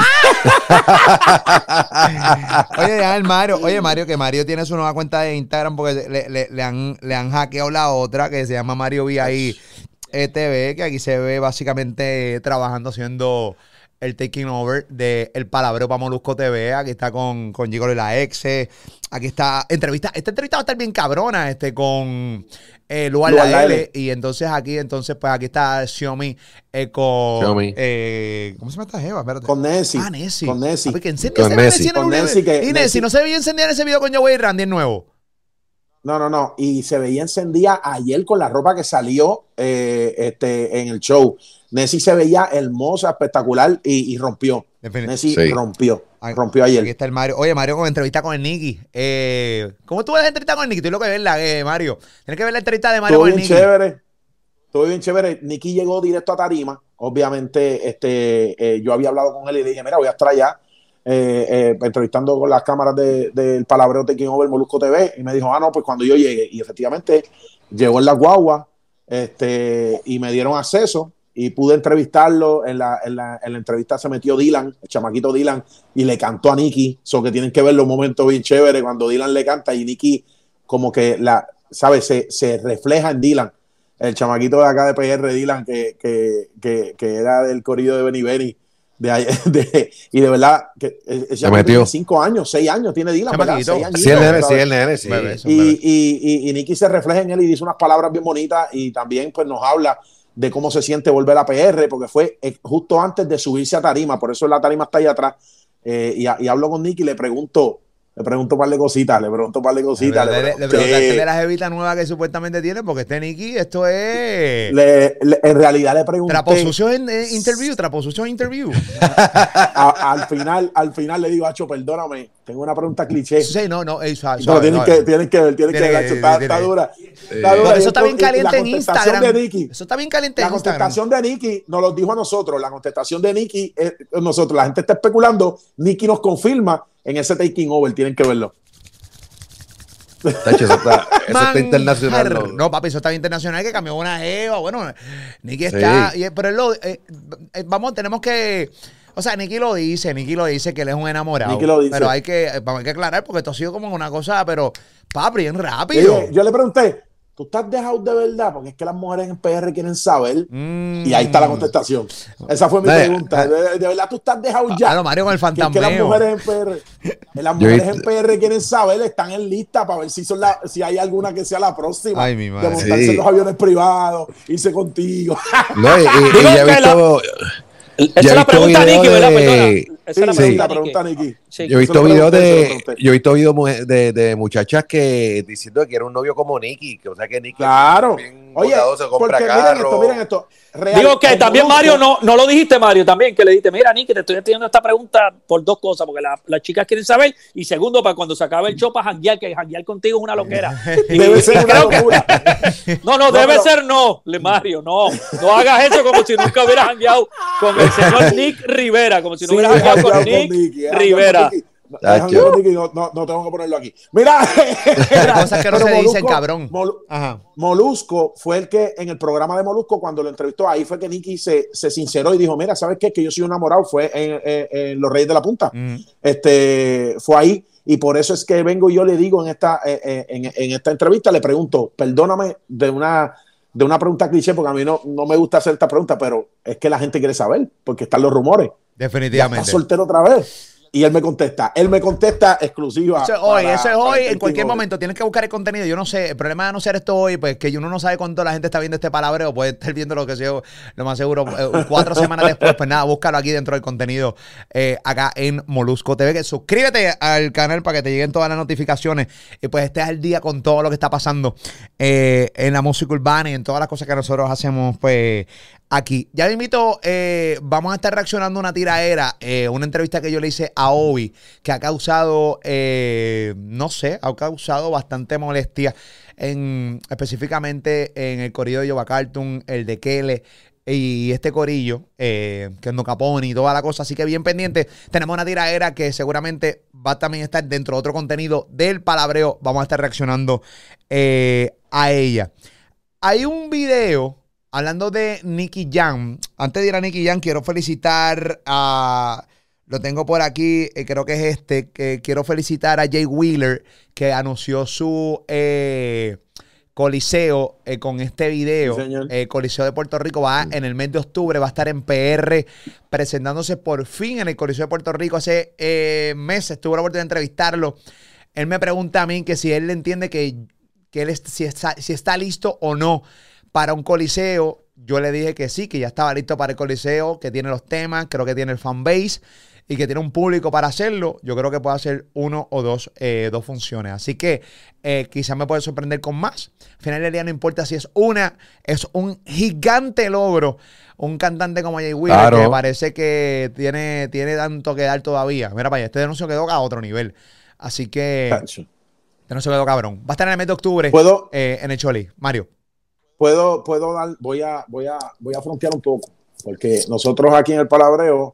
oye, ya el Mario, oye, Mario, que Mario tiene su nueva cuenta de Instagram porque le, le, le han, le han hackeado la otra que se llama Mario VI TV, que aquí se ve básicamente trabajando haciendo el taking over de El Palabreo para Molusco TV. Aquí está con, con Gigolo y la ex. Aquí está entrevista. Esta entrevista va a estar bien cabrona, este, con eh, Luan la L. Y entonces aquí, entonces, pues aquí está Xiaomi eh, con. Xiaomi. Eh, ¿Cómo se llama esta Jeva? Espérate.
Con Nessie.
Ah, Nessie.
Con Nessie.
con Nessie. Con Nessie. Y Nessie, no se veía encendida en ese video con Joey Randy, el nuevo.
No, no, no. Y se veía encendida ayer con la ropa que salió eh, este, en el show. Nessie se veía hermosa, espectacular y, rompió. Nessie rompió. rompió ayer.
Aquí está el Mario. Oye, Mario con entrevista con el Nicky. Eh, ¿Cómo estuvo la entrevista con el Nicky? Tú lo que verla, eh, Mario. Tienes que ver la entrevista de Mario
con el Nicky. chévere. Todo bien chévere. Nicky llegó directo a Tarima. Obviamente, este, eh, yo había hablado con él y le dije, mira, voy a estar allá eh, eh, entrevistando con las cámaras del de, palabreo Taking Over Molusco TV y me dijo, ah, no, pues cuando yo llegue. Y efectivamente llegó en la guagua este, y me dieron acceso y pude entrevistarlo. En la, en la, en la entrevista se metió Dylan, el chamaquito Dylan, y le cantó a Nicky. So que tienen que ver los momentos bien chéveres cuando Dylan le canta y Nicky, como que la, ¿sabes? Se, se refleja en Dylan. El chamaquito de acá de PR, Dylan, que, que, que, que era del corrido de Benny Benny *laughs* de, y de verdad, que
se metió.
cinco años, seis años tiene Dylan.
Seis años, sí, el nene, sí, el nene, sí.
Y, y, y, Nicky se refleja en él y dice unas palabras bien bonitas y también pues nos habla de cómo se siente volver a PR, porque fue eh, justo antes de subirse a tarima, por eso la tarima está ahí atrás. Eh, y, y hablo con Nicky y le pregunto, le pregunto un par de cositas, le pregunto un par de cositas.
Le, le, preguntaste de la jevita nueva que supuestamente tiene, porque este Nicky, esto es.
en realidad le pregunté.
Traposucio en interview, traposucio en interview. *laughs*
al final, al final le digo, Hacho, perdóname, tengo una pregunta cliché.
Sí, no, no,
es suave, no, tienen, que, tienen que ver, tienen que ver, está, dura.
Eso está bien caliente en Instagram. eso está bien caliente
en Instagram. La contestación de Nicky nos lo dijo a nosotros. La contestación de Nicky, nosotros, la gente está especulando. Nicky nos confirma en ese taking over, tienen que verlo.
eso, está, internacional.
No. papi, eso está internacional que cambió una Eva. Bueno, Nicky está. pero lo, eh, eh, vamos, tenemos que. O sea, Nicky lo dice, Nicky lo dice que él es un enamorado. Nicky lo dice. Pero hay que, hay que aclarar porque esto ha sido como una cosa, pero, papi, bien rápido.
yo le pregunté, ¿Tú estás dejado de verdad? Porque es que las mujeres en PR quieren saber. Y ahí está la mm. contestación. Esa fue mi pregunta. De, verdad tú estás dejado ya?
Claro, Mario con el fantasma.
Que, las mujeres en PR, las mujeres en PR quieren saber, están en lista para ver si son la, si hay alguna que sea la próxima.
Ay, mi madre.
De montarse en los aviones privados, irse contigo.
No, y, y, *laughs* ya he visto.
Esa es la pregunta, Nicky, ¿verdad?
Esa es la pregunta, Nicky. Yo he visto videos de, yo he visto videos de, de, muchachas que diciendo que era un novio como Nicky, que o sea que Nicky
claro. Oye, se compra porque miren esto, miren esto.
Digo que también Mario, no, no lo dijiste Mario también, que le dijiste, mira Nicky, te estoy haciendo esta pregunta por dos cosas, porque las chicas quieren saber, y segundo, para cuando se acabe el show para janguear, que janguear contigo es una loquera. *laughs*
debe ser una locura. *laughs*
no, no, debe ser no, le Mario, no. No hagas eso como si nunca hubieras jangueado con el señor *laughs* Nick Rivera, como si no hubieras jangueado con Nick, Rivera.
No, no, tengo que ponerlo aquí. Mira, *laughs*
cosas que no se dicen, cabrón.
Molusco fue el que en el programa de Molusco, cuando lo entrevistó, ahí fue que Nicky se, se sinceró y dijo: Mira, ¿sabes qué? Que yo soy un enamorado. Fue en, Los Reyes de la Punta. Este, fue ahí. Y por eso es que vengo y yo le digo en esta, eh, eh, en, esta entrevista, le pregunto, perdóname de una, de una pregunta cliché, porque a mí no, no me gusta hacer esta pregunta, pero es que la gente quiere saber, porque están los rumores.
Definitivamente.
está soltero otra vez. Y él me contesta, él me contesta exclusiva.
Eso es hoy, eso es hoy, en cualquier momento. Tienes que buscar el contenido. Yo no sé, el problema de no ser esto hoy, pues que uno no sabe cuánto la gente está viendo este o puede estar viendo lo que sea, lo más seguro, eh, cuatro semanas después. Pues nada, búscalo aquí dentro del contenido, eh, acá en Molusco TV. Que suscríbete al canal para que te lleguen todas las notificaciones y pues estés al día con todo lo que está pasando eh, en la música urbana y en todas las cosas que nosotros hacemos, pues aquí. Ya me invito, eh, vamos a estar reaccionando a una tiraera, eh, una entrevista que yo le hice a Obi, que ha causado, eh, no sé, ha causado bastante molestia, en, específicamente en el corrido de Yoba Cartoon, el de Kele, y este corillo, que es No Capone y toda la cosa. Así que bien pendiente. Tenemos una tiraera que seguramente va a también estar dentro de otro contenido del palabreo. Vamos a estar reaccionando a ella. Hay un video hablando de Nicky Jam. Antes de ir a Nicky Jam, quiero felicitar a. Lo tengo por aquí, eh, creo que es este. Que quiero felicitar a Jay Wheeler, que anunció su eh, Coliseo eh, con este video. Coliseo de Puerto Rico va en el mes de octubre, va a estar en PR, presentándose por fin en el Coliseo de Puerto Rico. Hace meses tuve la oportunidad de entrevistarlo. Él me pregunta a mí que si él entiende que, que él si, está, si está listo o no para un coliseo. Yo le dije que sí, que ya estaba listo para el coliseo, que tiene los temas, creo que tiene el fanbase y que tiene un público para hacerlo. Yo creo que puede hacer uno o dos, eh, dos funciones. Así que eh, quizás me puede sorprender con más. Al final del día no importa si es una, es un gigante logro. Un cantante como Jay Wheeler que parece que tiene, tiene tanto que dar todavía. Mira, para allá, este denuncio quedó a otro nivel. Así que. Este denuncio quedó cabrón. Va a estar en el mes de octubre
¿Puedo?
Eh, en el Choli. Mario
puedo, puedo dar, voy a, voy a, voy a frontear un poco, porque nosotros aquí en el Palabreo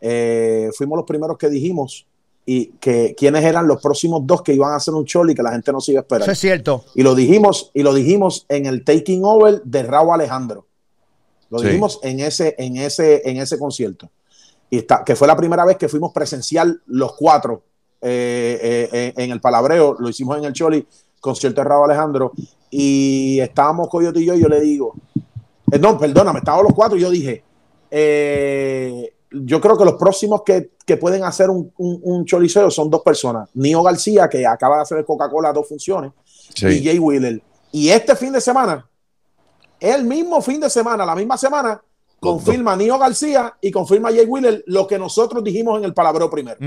eh, fuimos los primeros que dijimos y que quiénes eran los próximos dos que iban a hacer un show y que la gente no se iba a esperar.
Eso es cierto.
Y lo dijimos, y lo dijimos en el Taking Over de Raúl Alejandro. Lo dijimos en ese, en ese, en ese concierto. Y está, que fue la primera vez que fuimos presencial los cuatro eh, eh, en el Palabreo. Lo hicimos en el Choli, concierto de Raúl Alejandro y estábamos Coyote y yo, y yo le digo, eh, no, perdóname, estábamos los cuatro y yo dije, eh, yo creo que los próximos que, pueden hacer un, un, choliseo son dos personas, Nio García, que acaba de hacer el Coca-Cola dos funciones, y Jay Wheeler. Y este fin de semana, el mismo fin de semana, la misma semana, confirma Nio García y confirma Jay Wheeler lo que nosotros dijimos en el palabreo primero.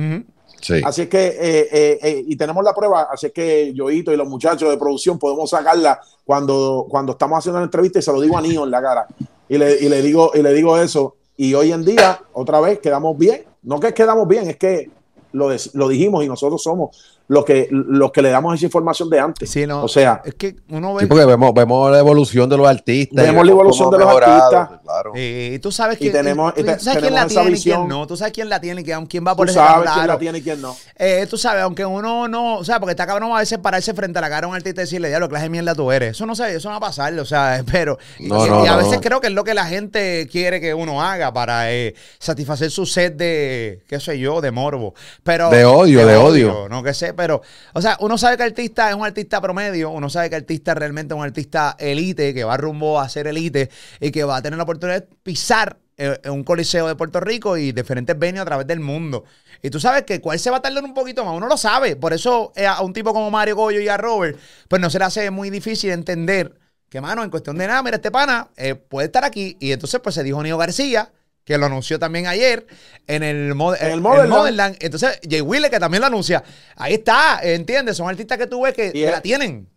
Así es que, eh, eh, eh, y tenemos la prueba, así es que Yoito y los muchachos de producción podemos sacarla cuando, cuando estamos haciendo la entrevista y se lo digo a Nio en la cara. Y le, y le, digo, y le digo eso. Y hoy en día, otra vez, quedamos bien. No que quedamos bien, es que lo, lo dijimos y nosotros somos los que, los que le damos esa información de antes.
Sí, no,
o sea,
es que uno ve.
porque vemos, vemos la evolución de los artistas.
Vemos la evolución de los artistas.
Claro. Y tú sabes que.
Y tenemos,
tú, sabes quién la tiene y quién no. Tú sabes quién la tiene y quién va por
ese sabes quién la tiene y quién no.
Eh, tú sabes, aunque uno no. O sea, porque está cabrón a veces pararse frente a la cara a un artista y decirle, diablo, clase de mierda tú eres. Eso no sé, eso no va a pasar. O sea, *laughs* pero. y, a veces creo que es lo que la gente quiere que uno haga para eh, satisfacer su sed de. qué sé yo, de morbo. Pero.
De odio, de, odio.
No que sé, pero. O sea, uno sabe que artista es un artista promedio, uno sabe que artista realmente es un artista elite, que va rumbo a ser elite y que va a tener la oportunidad de pisar en eh, un coliseo de Puerto Rico y diferentes venues a través del mundo. Y tú sabes que cuál se va a tardar un poquito más, uno lo sabe. Por eso eh, a un tipo como Mario Goyo y a Robert, pues no se le hace muy difícil entender que, mano, en cuestión de nada, mira, este pana eh, puede estar aquí. Y entonces, pues se dijo Nio García, que lo anunció también ayer en el, en el Modern Entonces, Jay Wheeler, que también lo anuncia. Ahí está, ¿entiendes? Son artistas que tú ves que, la tienen.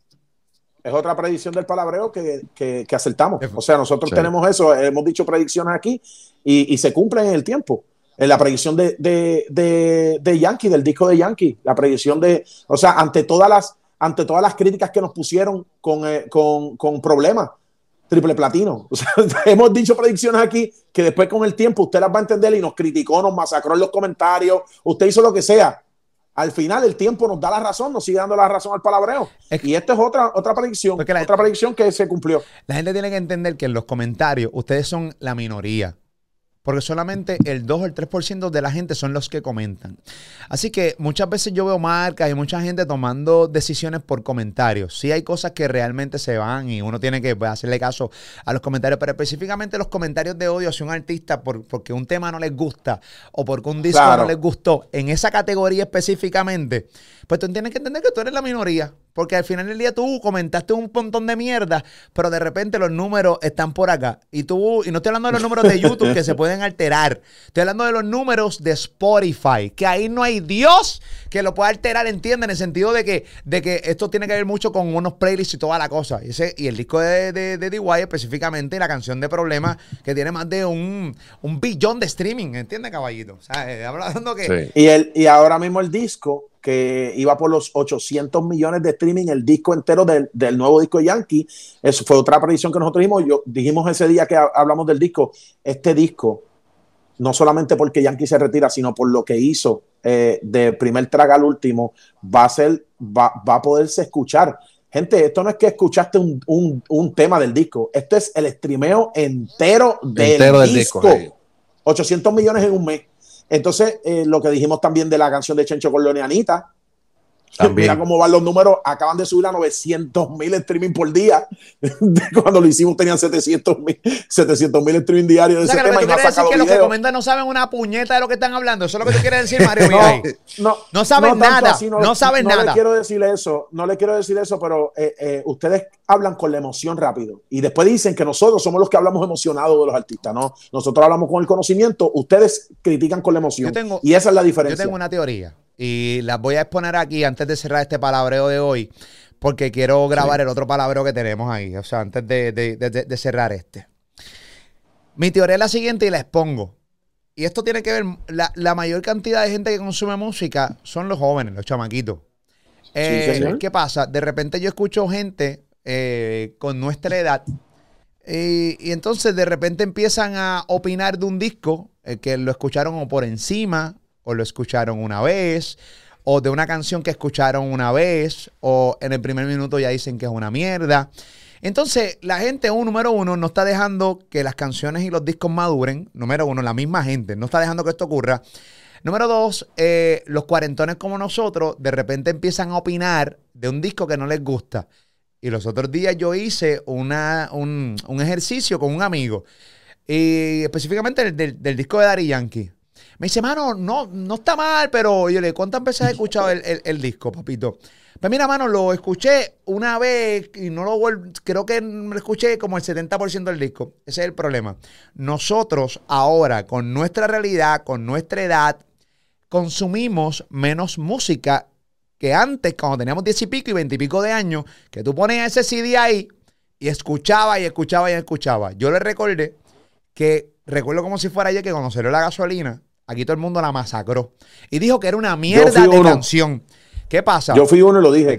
Es otra predicción del palabreo que, que, acertamos. O sea, nosotros tenemos eso, hemos dicho predicciones aquí y, se cumplen en el tiempo. En la predicción de, de, Yankee, del disco de Yankee, la predicción de, o sea, ante todas las, ante todas las críticas que nos pusieron con, eh, con, con problemas triple platino. *laughs* hemos dicho predicciones aquí que después con el tiempo usted las va a entender y nos criticó, nos masacró en los comentarios, usted hizo lo que sea. Al final el tiempo nos da la razón, nos sigue dando la razón al palabreo. y esta es otra, otra predicción, otra predicción que se cumplió.
La gente tiene que entender que en los comentarios ustedes son la minoría porque solamente el 2 o el 3% de la gente son los que comentan. Así que muchas veces yo veo marcas y mucha gente tomando decisiones por comentarios. Sí hay cosas que realmente se van y uno tiene que pues, hacerle caso a los comentarios, pero específicamente los comentarios de odio hacia un artista por, porque un tema no les gusta o porque un disco no les gustó, en esa categoría específicamente, pues tú tienes que entender que tú eres la minoría. Porque al final del día tú comentaste un montón de mierda, pero de repente los números están por acá. Y tú, y no estoy hablando de los números de YouTube que se *laughs* pueden alterar. Estoy hablando de los números de Spotify, que ahí no hay Dios que lo pueda alterar, entiende, En el sentido de que, de que esto tiene que ver mucho con unos playlists y toda la cosa. Y, ese, y el disco de, de, de DY, específicamente, la canción de Problemas, que tiene más de un, un billón de streaming, ¿entiendes, caballito? O sea, eh, hablando que.
Y, el, y ahora mismo el disco que iba por los 800 millones de streaming, el disco entero del, del nuevo disco Yankee. Eso fue otra predicción que nosotros dijimos. Yo, dijimos ese día que hablamos del disco, este disco, no solamente porque Yankee se retira, sino por lo que hizo eh, de primer trago al último, va a, ser, va, va, a poderse escuchar. Gente, esto no es que escuchaste un, un, un tema del disco, esto es el streameo entero del entero disco. Del disco 800 millones en un mes. Entonces, eh, lo que dijimos también de la canción de Chencho con *laughs* Mira cómo van los números. Acaban de subir a 900 mil streaming por día. *laughs* Cuando lo hicimos tenían 700 mil 700 streaming diarios de ese tema.
y no decir que los que comentan no saben una puñeta de lo que están hablando. Eso es lo que tú quieres decir, *laughs* Mario. no, no, saben nada. no, saben nada.
No le quiero decir eso. No le quiero decir eso, pero eh, eh, ustedes hablan con la emoción rápido. Y después dicen que nosotros somos los que hablamos emocionados de los artistas. No, nosotros hablamos con el conocimiento. Ustedes critican con la emoción. y esa es la diferencia.
Yo tengo una teoría y las voy a exponer aquí antes de cerrar este palabreo de hoy, porque quiero grabar el otro palabreo que tenemos ahí, o sea, antes de, cerrar este. Mi teoría es la siguiente y la expongo. Y esto tiene que ver, la, mayor cantidad de gente que consume música son los jóvenes, los chamaquitos. Eh, ¿Qué pasa? De repente yo escucho gente eh, con nuestra edad y, entonces de repente empiezan a opinar de un disco eh, que lo escucharon o por encima o lo escucharon una vez, o de una canción que escucharon una vez, o en el primer minuto ya dicen que es una mierda. Entonces, la gente, un número uno, no está dejando que las canciones y los discos maduren. Número uno, la misma gente, no está dejando que esto ocurra. Número dos, eh, los cuarentones como nosotros de repente empiezan a opinar de un disco que no les gusta. Y los otros días yo hice una, un, ejercicio con un amigo, y específicamente del, del disco de Daddy Yankee. Me dice, mano, no, no está mal, pero yo le ¿cuántas veces has *laughs* escuchado el, disco, papito? Pues mira, mano, lo escuché una vez y no lo vuelvo, creo que lo escuché como el 70% del disco. Ese es el problema. Nosotros ahora, con nuestra realidad, con nuestra edad, consumimos menos música que antes, cuando teníamos 10 y pico y 20 y pico de años, que tú ponías ese CD ahí y escuchaba y escuchaba y escuchaba. Yo le recordé que, recuerdo como si fuera ayer que cuando salió la gasolina, Aquí todo el mundo la masacró. Y dijo que era una mierda de canción. ¿Qué pasa?
Yo fui uno y lo dije.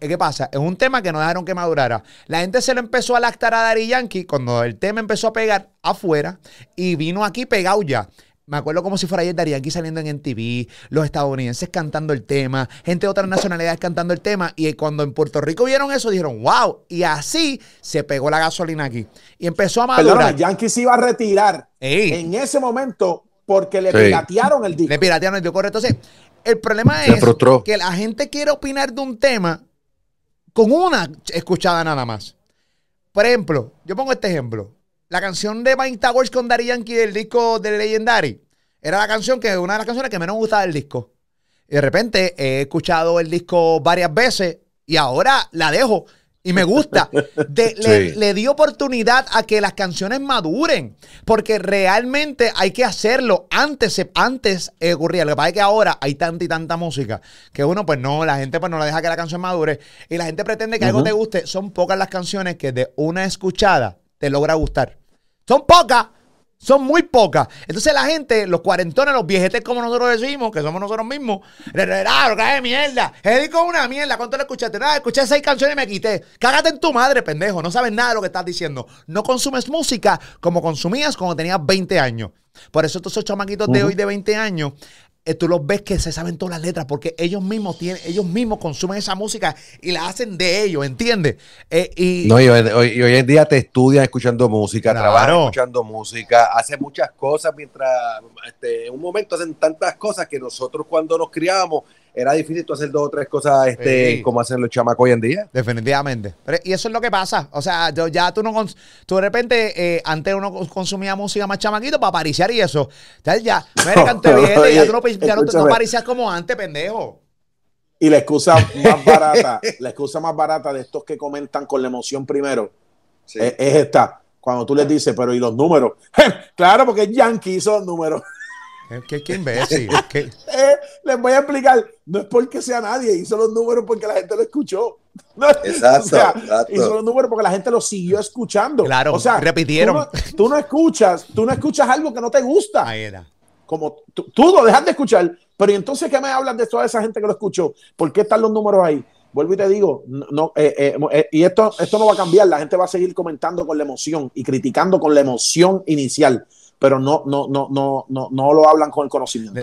¿Qué pasa? Es un tema que no dejaron que madurara. La gente se lo empezó a lactar a Dari Yankee cuando el tema empezó a pegar afuera y vino aquí pegado ya. Me acuerdo como si fuera ayer Dari Yankee saliendo en MTV, los estadounidenses cantando el tema, gente de otras nacionalidades cantando el tema. Y cuando en Puerto Rico vieron eso, dijeron, wow. Y así se pegó la gasolina aquí. Y empezó a madurar. Perdona,
Yankee se iba a retirar. En ese momento porque le piratearon el disco.
Le piratearon el disco, correcto. Entonces, el problema es que la gente quiere opinar de un tema con una escuchada nada más. Por ejemplo, yo pongo este ejemplo. La canción de Mind Towers con Daddy Yankee del disco de Legendary era la canción que una de las canciones que menos me gustaba del disco. Y de repente he escuchado el disco varias veces y ahora la dejo y me gusta. *laughs* le, di oportunidad a que las canciones maduren. Porque realmente hay que hacerlo. Antes, antes ocurría. Lo que pasa es que ahora hay tanta y tanta música que uno, pues no, la gente pues no la deja que la canción madure. Y la gente pretende que algo te guste. Son pocas las canciones que de una escuchada te logra gustar. Son pocas. Son muy pocas. Entonces la gente, los cuarentones, los viejetes como nosotros decimos, que somos nosotros mismos, ah, que de mierda. Es con una mierda. ¿Cuánto le escuchaste? Nada, escuché seis canciones y me quité. Cágate en tu madre, pendejo. No sabes nada de lo que estás diciendo. No consumes música como consumías cuando tenías 20 años. Por eso estos chamaquitos de hoy de 20 años tú los ves que se saben todas las letras porque ellos mismos tienen, ellos mismos consumen esa música y la hacen de ellos, ¿entiendes?
Eh, y, no, y hoy, en día te estudian escuchando música, trabajan escuchando música, hacen muchas cosas mientras este, en un momento hacen tantas cosas que nosotros cuando nos criábamos era difícil tú hacer dos o tres cosas este, como hacen los chamacos hoy en día.
Definitivamente. y eso es lo que pasa. O sea, ya tú no. Tú de repente, eh, antes uno consumía música más chamaquito para pariciar y eso. Ya, ya, canté *laughs* bien, ya tú no, ya no, como antes, pendejo.
Y la excusa más barata, *laughs* la excusa más barata de estos que comentan con la emoción primero es, esta. Cuando tú les dices, pero ¿y los números? *laughs* claro, porque Yankee hizo los números.
¿Qué, qué imbécil? *laughs*
Eh, les voy a explicar. No es porque sea nadie, hizo los números porque la gente lo escuchó. *laughs*
exacto,
Hizo los números porque la gente lo siguió escuchando.
Claro, o sea, repitieron.
Tú no, escuchas, tú no escuchas algo que no te gusta. Ahí era. Como tú, tú lo dejas de escuchar, pero entonces qué me hablan de toda esa gente que lo escuchó? ¿Por qué están los números ahí? Vuelvo y te digo, no, eh, eh, eh, y esto, esto no va a cambiar, la gente va a seguir comentando con la emoción y criticando con la emoción inicial pero no, no, no, no, no, no lo hablan con el conocimiento.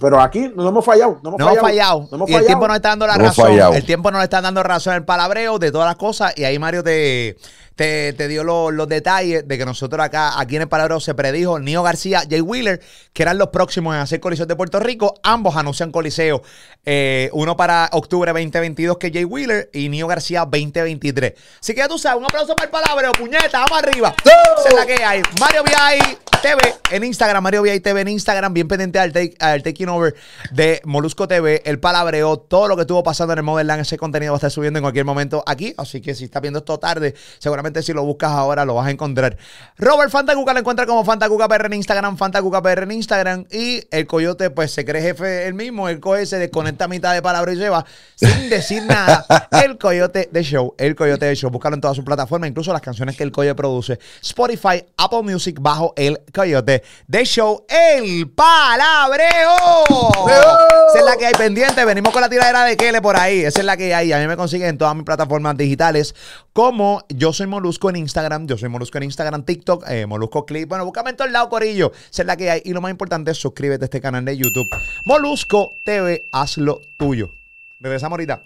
Pero aquí no hemos fallado. No hemos, fallado,
y el tiempo nos está dando la razón. El tiempo nos está dando razón el palabreo de todas las cosas. Y ahí Mario te, te, dio los, detalles de que nosotros acá, aquí en el palabreo se predijo Nio García, Jay Wheeler, que eran los próximos en hacer Coliseo de Puerto Rico. Ambos anuncian Coliseo. Eh, uno para octubre 2022, que es Jay Wheeler, y Nio García 2023. Así que ya tú sabes, un aplauso para el palabreo, puñeta, vamos arriba. Es la que hay. Mario VI TV en Instagram, Mario VI TV en Instagram, bien pendiente al, al taking over de Molusco TV, el palabreo, todo lo que estuvo pasando en el Model Land, ese contenido va a estar subiendo en cualquier momento aquí. Así que si estás viendo esto tarde, seguramente si lo buscas ahora lo vas a encontrar. Robert Fantacuca lo encuentra como Fantacuca PR en Instagram, Fantacuca PR en Instagram. Y el coyote, pues se cree jefe él mismo. El coyote se desconecta a mitad de palabra y lleva sin decir nada. *laughs* El coyote de show, el coyote de show. Búscalo en todas sus plataformas, incluso las canciones que el coyote produce. Spotify, Apple Music, bajo el coyote de show, el palabreo. Esa es la que hay pendiente. Venimos con la tiradera de Kele por ahí. Esa es la que hay. A mí me consiguen en todas mis plataformas digitales como yo soy Molusco en Instagram. Yo soy Molusco en Instagram, TikTok, eh, Molusco Clip. Bueno, búscame en todo el lado, Corillo. Esa es la que hay. Y lo más importante suscríbete a este canal de YouTube. Molusco TV, haz lo tuyo. Regresamos ahorita.